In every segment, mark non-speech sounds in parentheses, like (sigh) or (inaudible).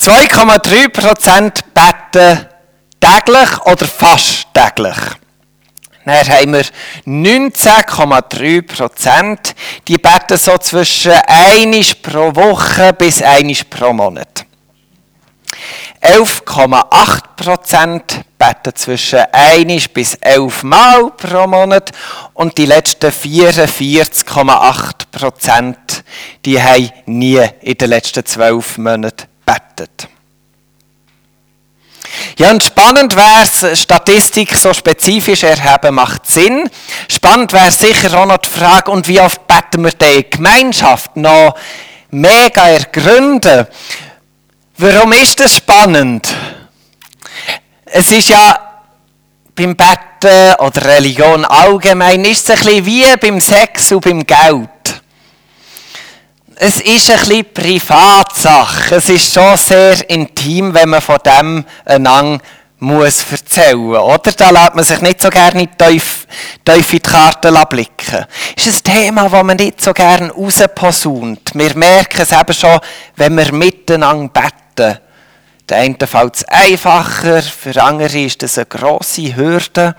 2,3% beten täglich oder fast täglich. Dann haben wir 19,3%, die beten so zwischen 1 pro Woche bis 1 pro Monat. 11,8% beten zwischen 1 bis 11 Mal pro Monat und die letzten 44,8% die haben nie in den letzten 12 Monaten betet. Ja, und spannend wäre es, Statistik so spezifisch erheben macht Sinn. Spannend wäre sicher auch noch die Frage, und wie oft beten wir die Gemeinschaft noch mega ergründen. Warum ist das spannend? Es ist ja beim Betten oder Religion allgemein, ist es ein bisschen wie beim Sex und beim Geld es ist ein bisschen Privatsache. Es ist schon sehr intim, wenn man von dem einander muss erzählen oder? Da lässt man sich nicht so gerne tief, in die Karten blicken. Es ist ein Thema, das man nicht so gerne rausposaunt. Wir merken es eben schon, wenn wir miteinander beten. Der eine fällt es einfacher, für andere ist das eine grosse Hürde.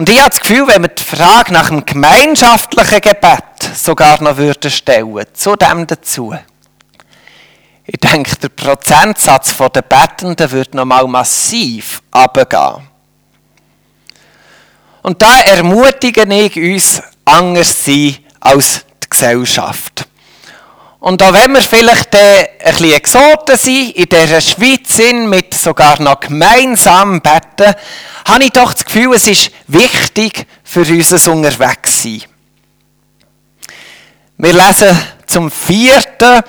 Und ich habe das Gefühl, wenn wir die Frage nach dem gemeinschaftlichen Gebet sogar noch würden stellen, zu dem dazu. Ich denke, der Prozentsatz der Bettenden würde noch mal massiv abgehen. Und da ermutigen ich uns, anders zu sein als die Gesellschaft. Und auch wenn wir vielleicht ein bisschen Exoten sind, in dieser Schweiz sind, mit sogar noch gemeinsam beten, habe ich doch das Gefühl, es ist wichtig für unser Unterwegssein. Wir lesen zum vierten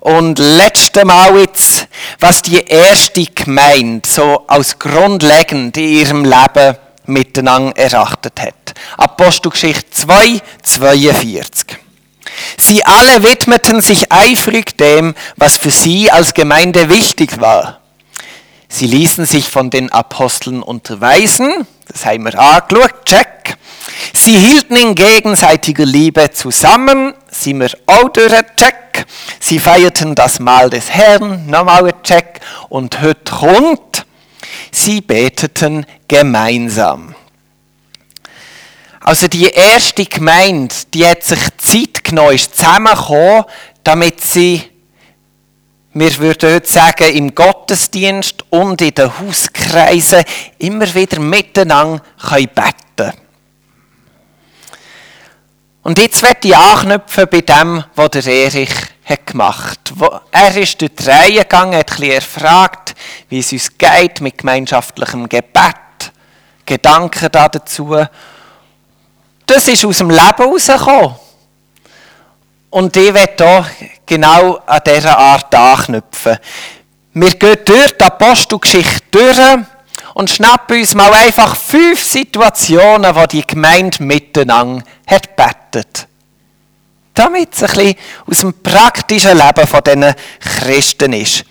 und letzten Mal jetzt, was die erste Gemeinde so als grundlegend in ihrem Leben miteinander erachtet hat. Apostelgeschichte 2, 42. Sie alle widmeten sich eifrig dem, was für sie als Gemeinde wichtig war. Sie ließen sich von den Aposteln unterweisen, das haben wir angeschaut, check. Sie hielten in gegenseitiger Liebe zusammen, sind wir auch durch, check. Sie feierten das Mahl des Herrn, nochmal ein check. Und heute kommt, sie beteten gemeinsam. Also die erste Gemeinde, die hat sich Zeit genommen, ist zusammengekommen, damit sie, wir würden heute sagen, im Gottesdienst und in den Hauskreisen immer wieder miteinander beten können. Und jetzt werde ich anknüpfen bei dem, was der Erich hat gemacht hat. Er ist durch die Reihe gegangen, hat ein erfragt, wie es uns geht mit gemeinschaftlichem Gebet, Gedanken dazu das ist aus dem Leben herausgekommen. Und ich werde hier genau an dieser Art anknüpfen. Wir gehen durch die Apostelgeschichte durch und schnappen uns mal einfach fünf Situationen, wo die Gemeinde miteinander betet. Damit es ein bisschen aus dem praktischen Leben von diesen Christen ist.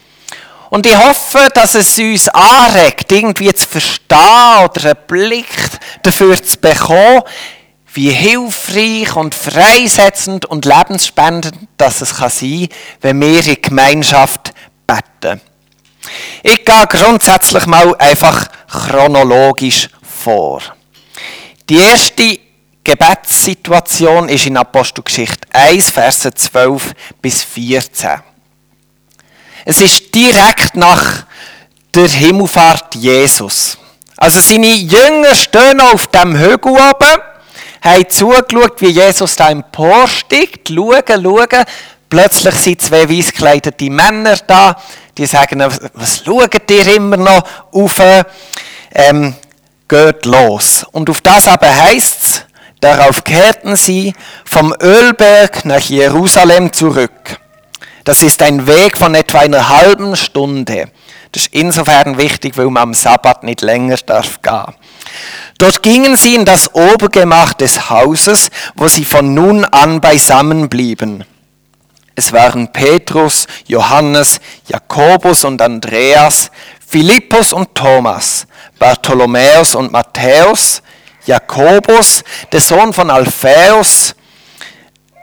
Und ich hoffe, dass es uns anregt, irgendwie zu verstehen oder einen Blick dafür zu bekommen, wie hilfreich und freisetzend und lebensspendend das es kann sein wenn wir in Gemeinschaft beten. Ich gehe grundsätzlich mal einfach chronologisch vor. Die erste Gebetssituation ist in Apostelgeschichte 1, Verse 12 bis 14. Es ist direkt nach der Himmelfahrt Jesus. Also seine Jünger stehen auf dem Hügel oben haben zugeschaut, wie Jesus da emporsteigt, schauen, schauen. Plötzlich sind zwei weißgekleidete Männer da, die sagen, was schaut ihr immer noch auf? Ähm, geht los. Und auf das aber heißt es, darauf kehrten sie vom Ölberg nach Jerusalem zurück. Das ist ein Weg von etwa einer halben Stunde. Das ist insofern wichtig, weil man am Sabbat nicht länger darf gehen. Dort gingen sie in das Obergemach des Hauses, wo sie von nun an beisammen blieben. Es waren Petrus, Johannes, Jakobus und Andreas, Philippus und Thomas, Bartholomäus und Matthäus, Jakobus, der Sohn von Alphaeus,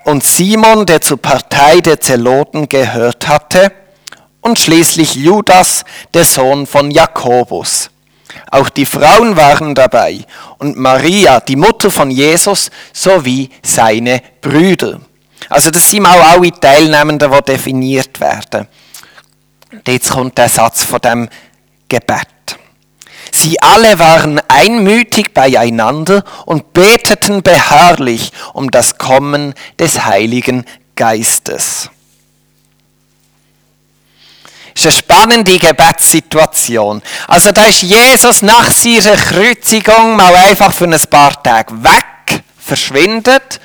und Simon, der zur Partei der Zeloten gehört hatte, und schließlich Judas, der Sohn von Jakobus. Auch die Frauen waren dabei und Maria, die Mutter von Jesus, sowie seine Brüder. Also das sind auch alle Teilnehmenden, die definiert werden. Und jetzt kommt der Satz von dem Gebet. Sie alle waren einmütig beieinander und beteten beharrlich um das Kommen des Heiligen Geistes. Ist eine spannende Gebetssituation. Also da ist Jesus nach seiner Kreuzigung mal einfach für ein paar Tage weg, verschwindet.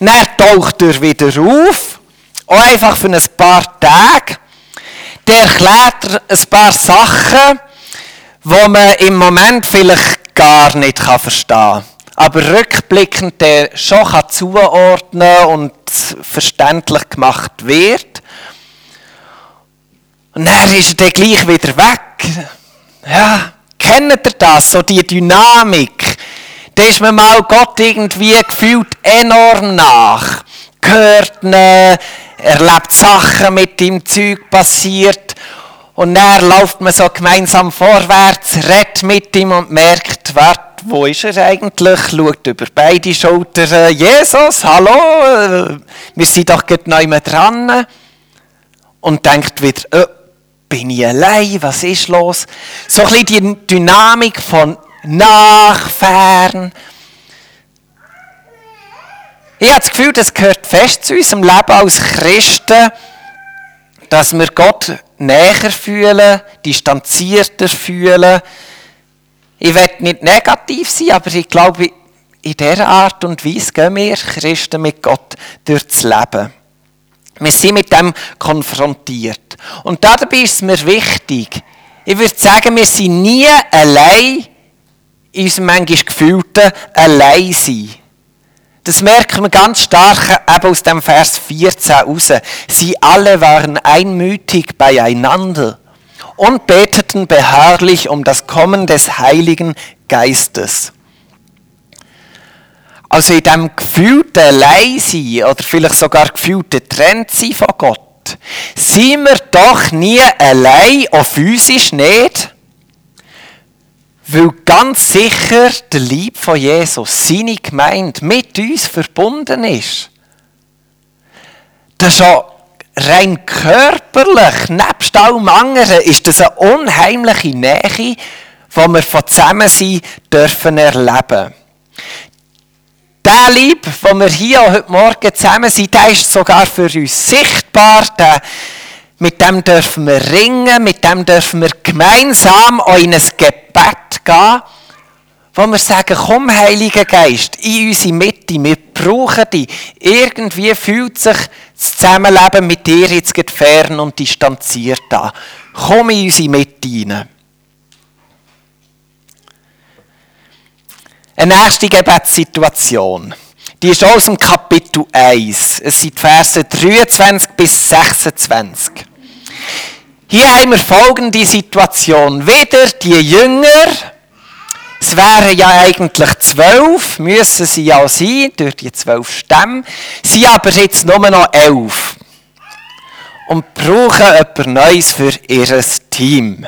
Dann taucht er wieder auf, auch einfach für ein paar Tage. Der erklärt ein paar Sachen, wo man im Moment vielleicht gar nicht verstehen kann. Aber rückblickend schon kann zuordnen und verständlich gemacht wird. Und dann ist er dann gleich wieder weg. Ja, kennt ihr das? So die Dynamik. Da ist man mal Gott irgendwie gefühlt enorm nach. Hört ihn, erlebt Sachen mit ihm, Zeug passiert. Und dann läuft man so gemeinsam vorwärts, redet mit ihm und merkt, warte, wo ist er eigentlich? Schaut über beide Schultern. Jesus, hallo, wir sind doch gerade neu dran. Und denkt wieder, oh, bin ich allein? Was ist los? So ein bisschen die Dynamik von nach, fern. Ich habe das Gefühl, das gehört fest zu unserem Leben als Christen, dass wir Gott näher fühlen, distanzierter fühlen. Ich will nicht negativ sein, aber ich glaube, in dieser Art und Weise gehen wir Christen mit Gott durchs Leben. Wir sind mit dem konfrontiert. Und dabei ist es mir wichtig, ich würde sagen, wir sind nie allein in unserem manchmal gefühlten Alleinsein. Das merken wir ganz stark eben aus dem Vers 14 raus. Sie alle waren einmütig beieinander und beteten beharrlich um das Kommen des Heiligen Geistes. Also in dem gefühlten Alleinsein oder vielleicht sogar gefühlten Trennsein von Gott, sind wir doch nie allein, auch physisch nicht, weil ganz sicher der Lieb von Jesus, seine Gemeinde, mit uns verbunden ist. Das ist schon rein körperlich, nebst allem anderen, ist das eine unheimliche Nähe, die wir von Zusammensein dürfen erleben. Der Lieb, den wir hier heute Morgen zusammen sind, der ist sogar für uns sichtbar. Der, mit dem dürfen wir ringen, mit dem dürfen wir gemeinsam in ein Gebet gehen, wo wir sagen, komm Heiliger Geist, in unsere Mitte, wir brauchen dich. Irgendwie fühlt sich das Zusammenleben mit dir jetzt fern und distanziert an. Komm in unsere Mitte hinein. Eine nächste Gebetssituation. Die ist aus dem Kapitel 1. Es sind Verse 23 bis 26. Hier haben wir folgende Situation. Wieder die Jünger, es wären ja eigentlich zwölf, müssen sie ja sein, durch die zwölf Stämme, sind aber jetzt nur noch elf. Und brauchen etwas Neues für ihr Team.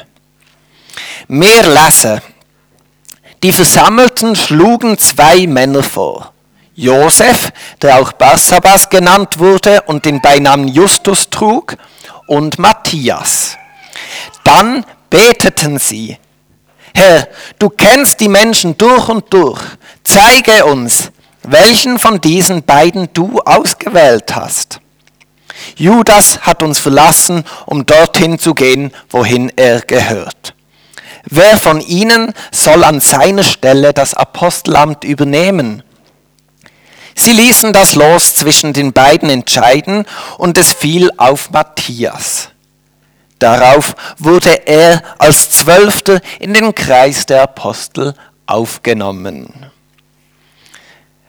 Wir lesen, die Versammelten schlugen zwei Männer vor. Josef, der auch Barsabas genannt wurde und den Beinamen Justus trug, und Matthias. Dann beteten sie, Herr, du kennst die Menschen durch und durch. Zeige uns, welchen von diesen beiden du ausgewählt hast. Judas hat uns verlassen, um dorthin zu gehen, wohin er gehört. Wer von ihnen soll an seiner Stelle das Apostelamt übernehmen? Sie ließen das Los zwischen den beiden entscheiden und es fiel auf Matthias. Darauf wurde er als Zwölfter in den Kreis der Apostel aufgenommen.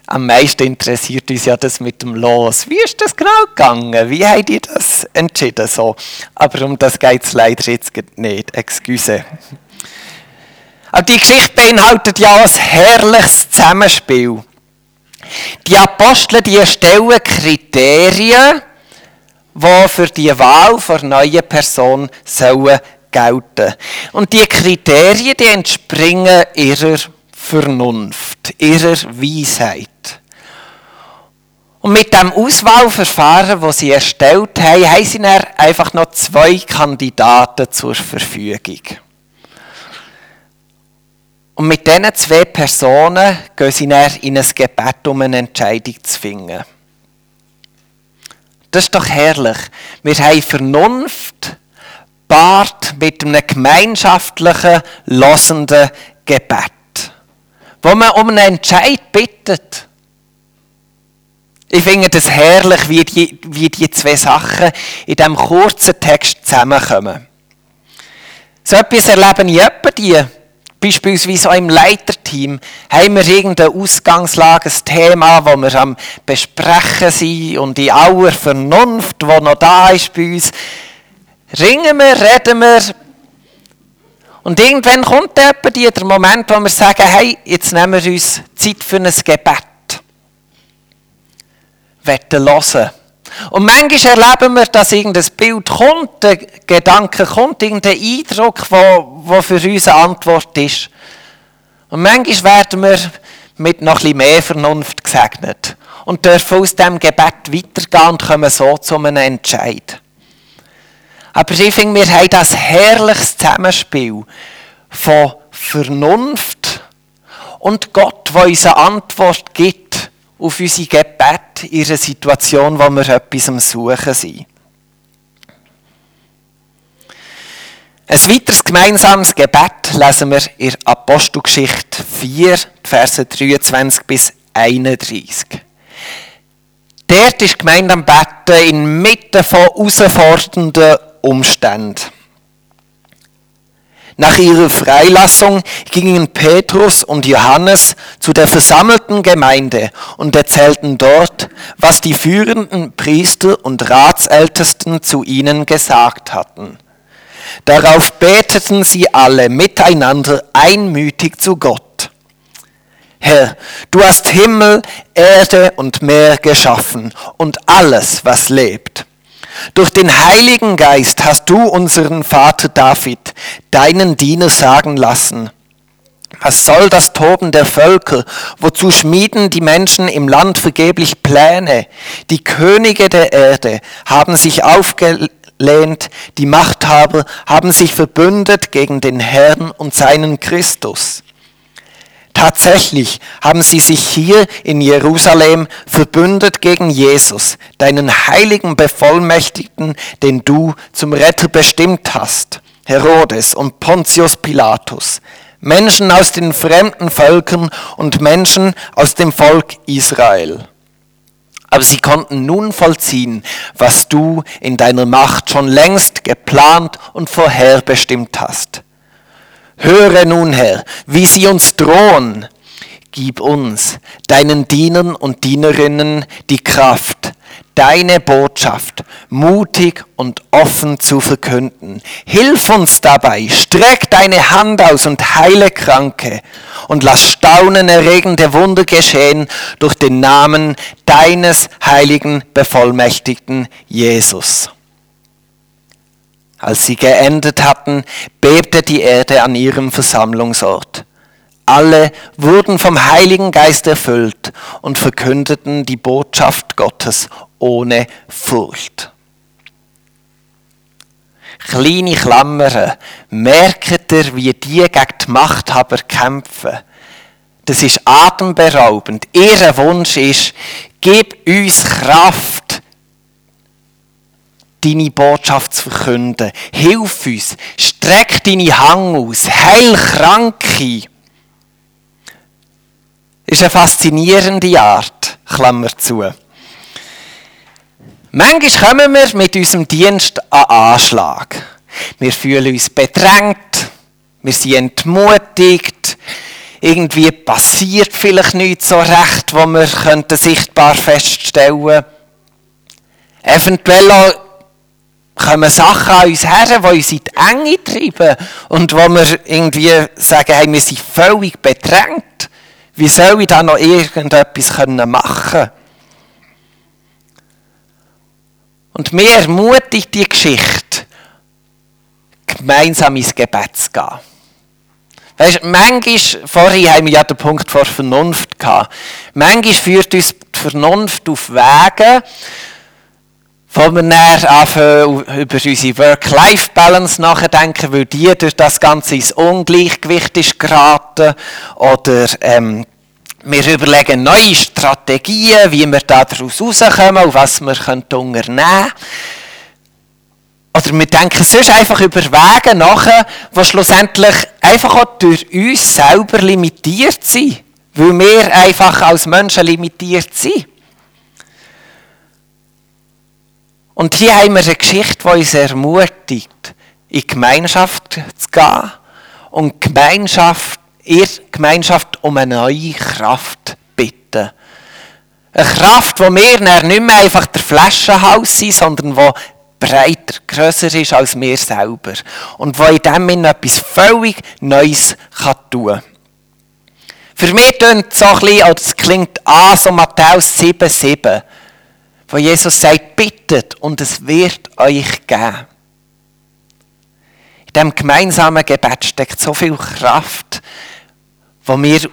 Am meisten interessiert uns ja das mit dem Los. Wie ist das genau gegangen? Wie habt ihr das entschieden? So. Aber um das geht es leider jetzt nicht. Excuse. Aber die Geschichte beinhaltet ja ein herrliches Zusammenspiel. Die Apostel die erstellen Kriterien, die für die Wahl der neuen Person sollen gelten. Und die Kriterien, die entspringen ihrer Vernunft, ihrer Weisheit. Und mit dem Auswahlverfahren, das sie erstellt haben, haben sie dann einfach noch zwei Kandidaten zur Verfügung. Und mit diesen zwei Personen gehen sie dann in ein Gebet, um eine Entscheidung zu finden. Das ist doch herrlich. Wir haben Vernunft paart mit einem gemeinschaftlichen, losenden Gebet, wo man um einen Entscheid bittet. Ich finde es herrlich, wie die, wie die zwei Sachen in diesem kurzen Text zusammenkommen. So etwas erleben ich etwa die. Beispielsweise auch im Leiterteam haben wir irgendeine Ausgangslage, ein Thema, das wir am Besprechen sind und in aller Vernunft, die noch da ist bei uns, ringen wir, reden wir. Und irgendwann kommt etwa der Moment, wo wir sagen, hey, jetzt nehmen wir uns Zeit für ein Gebet. Hören Und manchmal erleben wir, dass irgendein Bild kommt, ein Gedanke kommt, irgendein Eindruck, der für uns eine Antwort ist. Und manchmal werden wir mit noch ein mehr Vernunft gesegnet und dürfen aus dem Gebet weitergehen und kommen so zu einem Entscheid. Aber ich finde, wir haben das herrliches Zusammenspiel von Vernunft und Gott, der uns eine Antwort gibt auf unsere Gebet in einer Situation, wo wir etwas am Suchen sind. Ein weiteres gemeinsames Gebet lesen wir in Apostelgeschichte 4, Verse 23 bis 31. Dort ist gemeint am Betten inmitten von herausfordernden Umständen. Nach ihrer Freilassung gingen Petrus und Johannes zu der versammelten Gemeinde und erzählten dort, was die führenden Priester und Ratsältesten zu ihnen gesagt hatten. Darauf beteten sie alle miteinander einmütig zu Gott. Herr, du hast Himmel, Erde und Meer geschaffen und alles, was lebt. Durch den Heiligen Geist hast du unseren Vater David, deinen Diener, sagen lassen, was soll das Toben der Völker? Wozu schmieden die Menschen im Land vergeblich Pläne? Die Könige der Erde haben sich aufgelehnt, die Machthaber haben sich verbündet gegen den Herrn und seinen Christus. Tatsächlich haben sie sich hier in Jerusalem verbündet gegen Jesus, deinen heiligen Bevollmächtigten, den du zum Retter bestimmt hast, Herodes und Pontius Pilatus, Menschen aus den fremden Völkern und Menschen aus dem Volk Israel. Aber sie konnten nun vollziehen, was du in deiner Macht schon längst geplant und vorherbestimmt hast. Höre nun, Herr, wie sie uns drohen. Gib uns, deinen Dienern und Dienerinnen, die Kraft, deine Botschaft mutig und offen zu verkünden. Hilf uns dabei, streck deine Hand aus und heile Kranke und lass staunenerregende Wunder geschehen durch den Namen deines heiligen Bevollmächtigten Jesus. Als sie geendet hatten, bebte die Erde an ihrem Versammlungsort. Alle wurden vom Heiligen Geist erfüllt und verkündeten die Botschaft Gottes ohne Furcht. Kleine Klammern, merkt ihr, wie die gegen die Machthaber kämpfen? Das ist atemberaubend. Ihr Wunsch ist, gib uns Kraft, deine Botschaft zu verkünden. Hilf uns, streck deine Hang aus, heil Kranke. Ist eine faszinierende Art, Klammer zu. Manchmal kommen wir mit unserem Dienst an Anschlag. Wir fühlen uns bedrängt, wir sind entmutigt, irgendwie passiert vielleicht nichts so recht, wo wir sichtbar feststellen könnten. Eventuell auch kommen Sachen an uns her, die uns in die Enge treiben und wo wir irgendwie sagen, hey, wir sind völlig bedrängt. Wie soll ich da noch irgendetwas machen können? Und mir ermutigt die Geschichte, gemeinsam ins Gebet zu gehen. Weißt, manchmal, vorhin haben wir ja den Punkt vor Vernunft gehabt. Manchmal führt uns die Vernunft auf Wege, wo wir dann anfangen, über unsere Work-Life-Balance nachdenken, weil die durch das Ganze ins Ungleichgewicht ist geraten. Oder ähm, wir überlegen neue Strategien, wie wir daraus rauskommen und was wir unternehmen können. Oder wir denken sonst einfach über Wege nach, die schlussendlich einfach auch durch uns selber limitiert sind. Weil wir einfach als Menschen limitiert sind. Und hier haben wir eine Geschichte, die uns ermutigt, in die Gemeinschaft zu gehen und Gemeinschaft, ihr Gemeinschaft um eine neue Kraft bitten. Eine Kraft, wo wir nicht mehr einfach der Flaschenhaus sind, sondern die breiter, grösser ist als wir selber. Und wo in dem Sinne etwas völlig Neues kann tun kann. Für mich klingt es so ein bisschen, oder es klingt an, so Matthäus 7,7 wo Jesus sagt, bittet und es wird euch geben. In diesem gemeinsamen Gebet steckt so viel Kraft, wo wir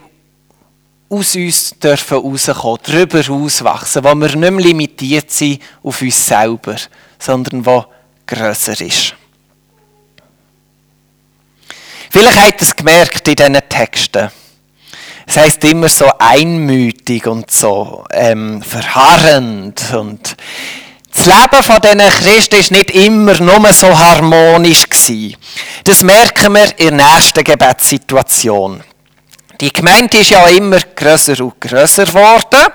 aus uns dürfen rauskommen, darüber auswachsen, wo wir nicht mehr limitiert sind auf uns selber, sondern wo grösser ist. Vielleicht habt ihr es gemerkt in diesen Texten. Es heißt immer so einmütig und so ähm, verharrend und das Leben von diesen Christen ist nicht immer nur so harmonisch gewesen. Das merken wir in der nächsten Gebetssituation. Die Gemeinde ist ja immer grösser und grösser geworden.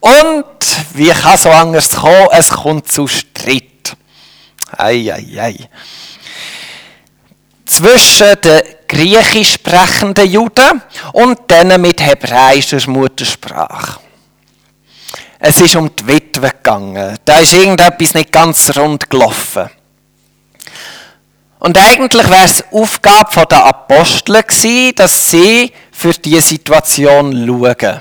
Und wie kann so anders kommen? Es kommt zu Streit. Ei, ei, ei. Zwischen den griechisch sprechenden Juden und denen mit hebräischer Muttersprache. Es ist um die Witwe gegangen. Da ist irgendetwas nicht ganz rund gelaufen. Und eigentlich wäre es Aufgabe der Apostel gewesen, dass sie für diese Situation schauen.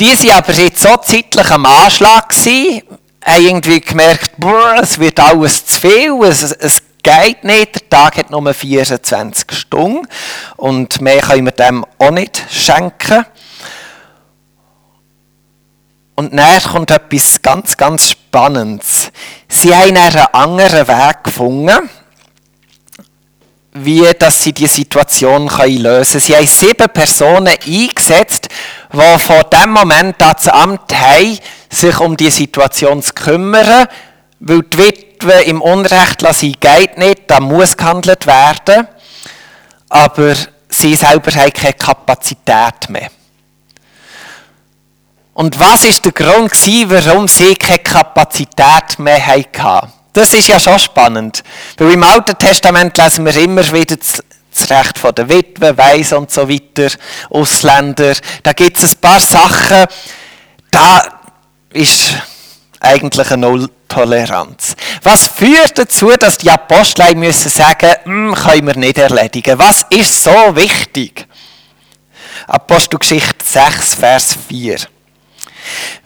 Die waren aber jetzt so zeitlich am Anschlag gewesen, haben irgendwie gemerkt, boah, es wird alles zu viel, es, es geht nicht. Der Tag hat nur 24 Stunden und mehr können wir dem auch nicht schenken. Und dann kommt etwas ganz, ganz Spannendes. Sie haben einen anderen Weg gefunden, wie dass sie die Situation lösen können. Sie haben sieben Personen eingesetzt, die von dem Moment das Amt haben, sich um die Situation zu kümmern, weil die Witwe im Unrecht lassen geht nicht, da muss gehandelt werden. Aber sie selber haben keine Kapazität mehr. Und was ist der Grund warum sie keine Kapazität mehr hatten? Das ist ja schon spannend. Weil im Alten Testament lesen wir immer wieder das Recht der Witwe, Weiss und so weiter, Ausländer. Da gibt es ein paar Sachen, da ist eigentlich eine Null-Toleranz. Was führt dazu, dass die Apostel müssen sagen, hm, können wir nicht erledigen? Was ist so wichtig? Apostelgeschichte 6, Vers 4.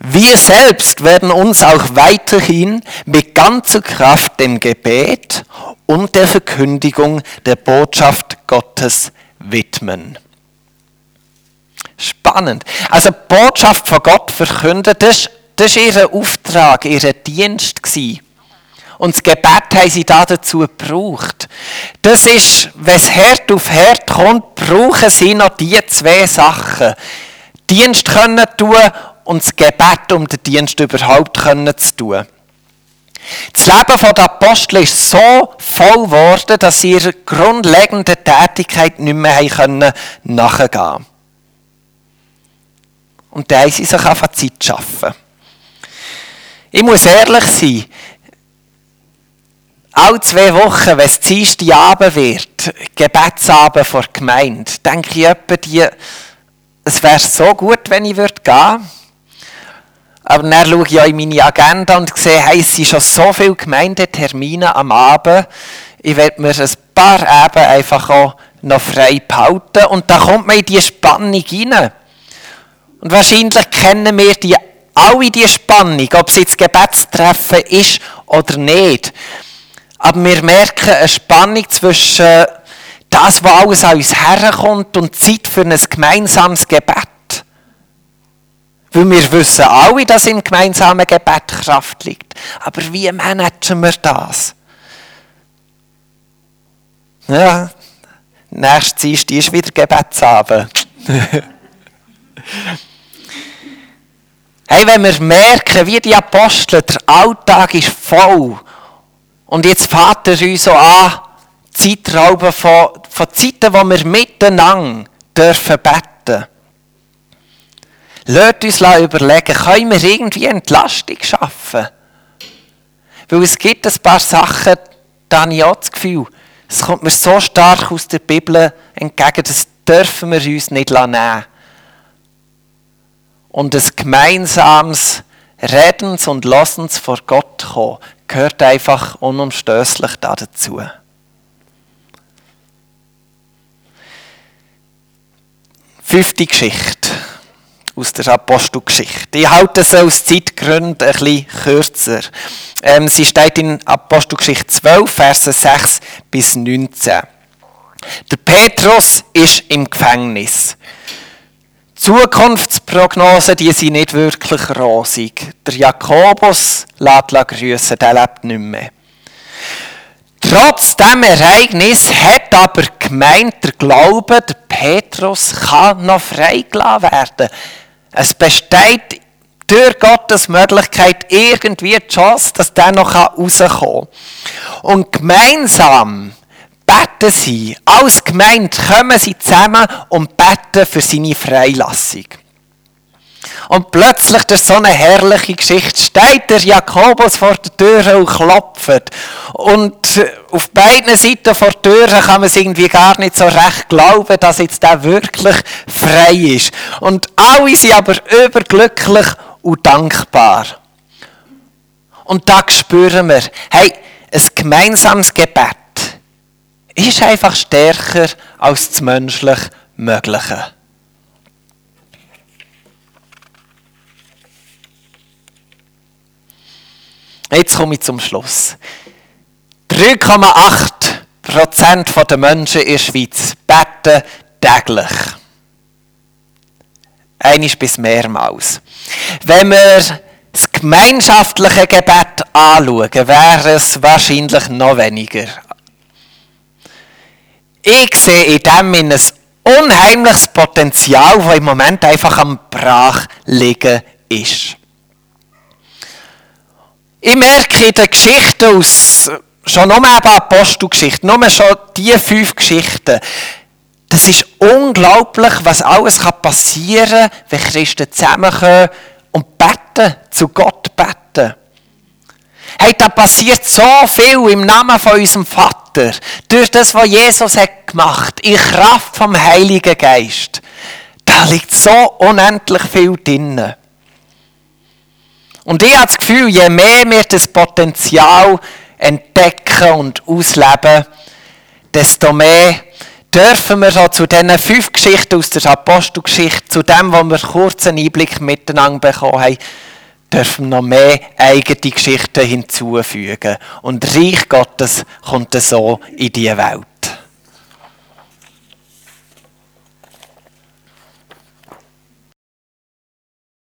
Wir selbst werden uns auch weiterhin mit ganzer Kraft dem Gebet und der Verkündigung der Botschaft Gottes widmen. Spannend. Also Botschaft von Gott verkündet, das, das war ihr Auftrag, ihr Dienst. Und das Gebet haben sie dazu gebraucht. Das ist, wenn es Herd auf Herd kommt, brauchen sie noch diese zwei Sachen. Dienst können tun und das Gebet, um den Dienst überhaupt zu tun. Das Leben der Apostel ist so voll geworden, dass sie ihrer grundlegenden Tätigkeit nicht mehr können nachgehen konnten. Und da haben sie sich Zeit schaffen. Ich muss ehrlich sein, alle zwei Wochen, wenn es Dienstag Abend wird, Gebetsabend vor der Gemeinde, denke ich etwa, die, es wäre so gut, wenn ich gehen würde. Aber dann schaue ich auch in meine Agenda und sehe, hey, es sind schon so viele Gemeindetermine am Abend. Ich werde mir ein paar Abend einfach auch noch frei behalten. Und da kommt man in diese Spannung rein. Und wahrscheinlich kennen wir die alle die Spannung, ob es jetzt Gebetstreffen ist oder nicht. Aber wir merken eine Spannung zwischen das, was alles an uns herkommt und Zeit für ein gemeinsames Gebet. Weil wir wissen alle, dass im gemeinsamen Gebet Kraft liegt. Aber wie managen wir das? Ja, nächstes Dienstag ist wieder Gebetsabend. (laughs) hey, wenn wir merken, wie die Apostel, der Alltag ist voll. Und jetzt fährt er uns so an, Zeitrauben von, von Zeiten, wo wir miteinander dürfen beten. Lasst uns überlegen, können wir irgendwie Entlastung schaffen? Weil es gibt ein paar Sachen, da habe ich auch das Gefühl, es kommt mir so stark aus der Bibel entgegen, das dürfen wir uns nicht nehmen. Und ein gemeinsames Redens und Lassens vor Gott kommen, gehört einfach unumstößlich dazu. Fünfte Geschichte aus der Apostelgeschichte. Ich halte es aus Zeitgründen ein bisschen kürzer. Ähm, sie steht in Apostelgeschichte 12, Verse 6 bis 19. Der Petrus ist im Gefängnis. Zukunftsprognosen, die sind nicht wirklich rosig. Der Jakobus lässt grüßen, der lebt nicht mehr. Trotz dem Ereignis hat aber gemeint, der Glaube, der Petrus kann noch freigelassen werden. Es besteht durch Gottes Möglichkeit irgendwie die Chance, dass der noch rauskommen kann. Und gemeinsam beten sie, als Gemeinde kommen sie zusammen und beten für seine Freilassung. Und plötzlich durch so eine herrliche Geschichte steht der Jakobus vor der Tür und klopft. Und auf beiden Seiten vor der Tür kann man es irgendwie gar nicht so recht glauben, dass jetzt der wirklich frei ist. Und alle sind aber überglücklich und dankbar. Und da spüren wir, hey, ein gemeinsames Gebet ist einfach stärker als das menschlich Mögliche. Jetzt komme ich zum Schluss. 3,8% der Menschen in der Schweiz beten täglich. Einiges bis mehrmals. Wenn wir das gemeinschaftliche Gebet anschauen, wäre es wahrscheinlich noch weniger. Ich sehe in dem ein unheimliches Potenzial, das im Moment einfach am Brach liegen ist. Ich merke in den Geschichten aus, schon nur eben Apostelgeschichten, nur schon diese fünf Geschichten, das ist unglaublich, was alles passieren kann, wenn Christen zusammenkommen und beten, zu Gott beten. Hey, da passiert so viel im Namen von unserem Vater, durch das, was Jesus hat gemacht, in Kraft vom Heiligen Geist. Da liegt so unendlich viel drinnen. Und ich habe das Gefühl, je mehr wir das Potenzial entdecken und ausleben, desto mehr dürfen wir so zu diesen fünf Geschichten aus der Apostelgeschichte, zu dem, wo wir kurz einen Einblick miteinander bekommen haben, dürfen noch mehr eigene Geschichten hinzufügen. Und Reich Gottes kommt so in diese Welt.